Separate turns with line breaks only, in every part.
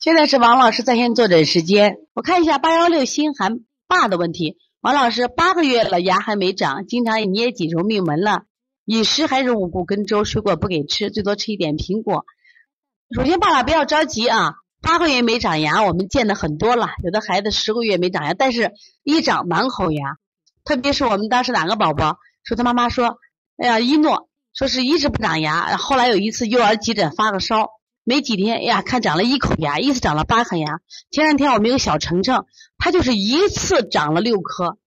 现在是王老师在线坐诊时间，我看一下八幺六心寒爸的问题。王老师八个月了，牙还没长，经常捏脊揉命门了，饮食还是五谷跟粥，水果不给吃，最多吃一点苹果。首先，爸爸不要着急啊，八个月没长牙，我们见的很多了，有的孩子十个月没长牙，但是一长满口牙，特别是我们当时哪个宝宝说他妈妈说，哎呀一诺说是一直不长牙，后来有一次幼儿急诊发个烧。没几天，哎呀，看长了一口牙，一次长了八颗牙。前两天我们有小程程，他就是一次长了六颗，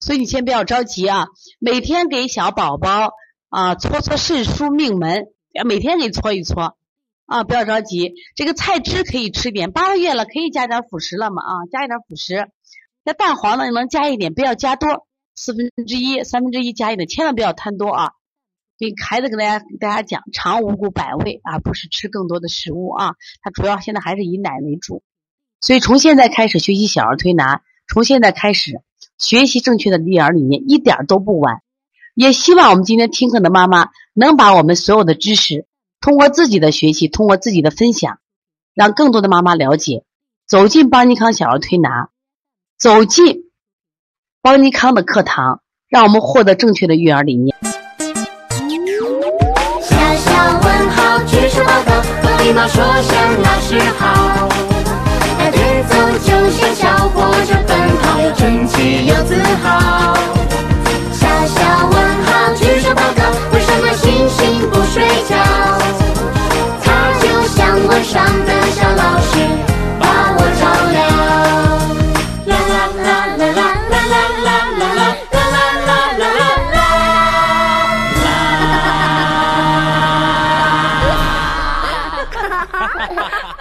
所以你先不要着急啊。每天给小宝宝啊搓搓肾腧命门，每天给搓一搓啊，不要着急。这个菜汁可以吃点，八个月了可以加点辅食了嘛啊，加一点辅食。那蛋黄呢，能加一点，不要加多，四分之一、三分之一加一点，千万不要贪多啊。给孩子跟大家跟大家讲，尝五谷百味，而不是吃更多的食物啊。它主要现在还是以奶为主，所以从现在开始学习小儿推拿，从现在开始学习正确的育儿理念，一点都不晚。也希望我们今天听课的妈妈能把我们所有的知识，通过自己的学习，通过自己的分享，让更多的妈妈了解，走进邦尼康小儿推拿，走进邦尼康的课堂，让我们获得正确的育儿理念。
礼貌说声老师好。排队走就像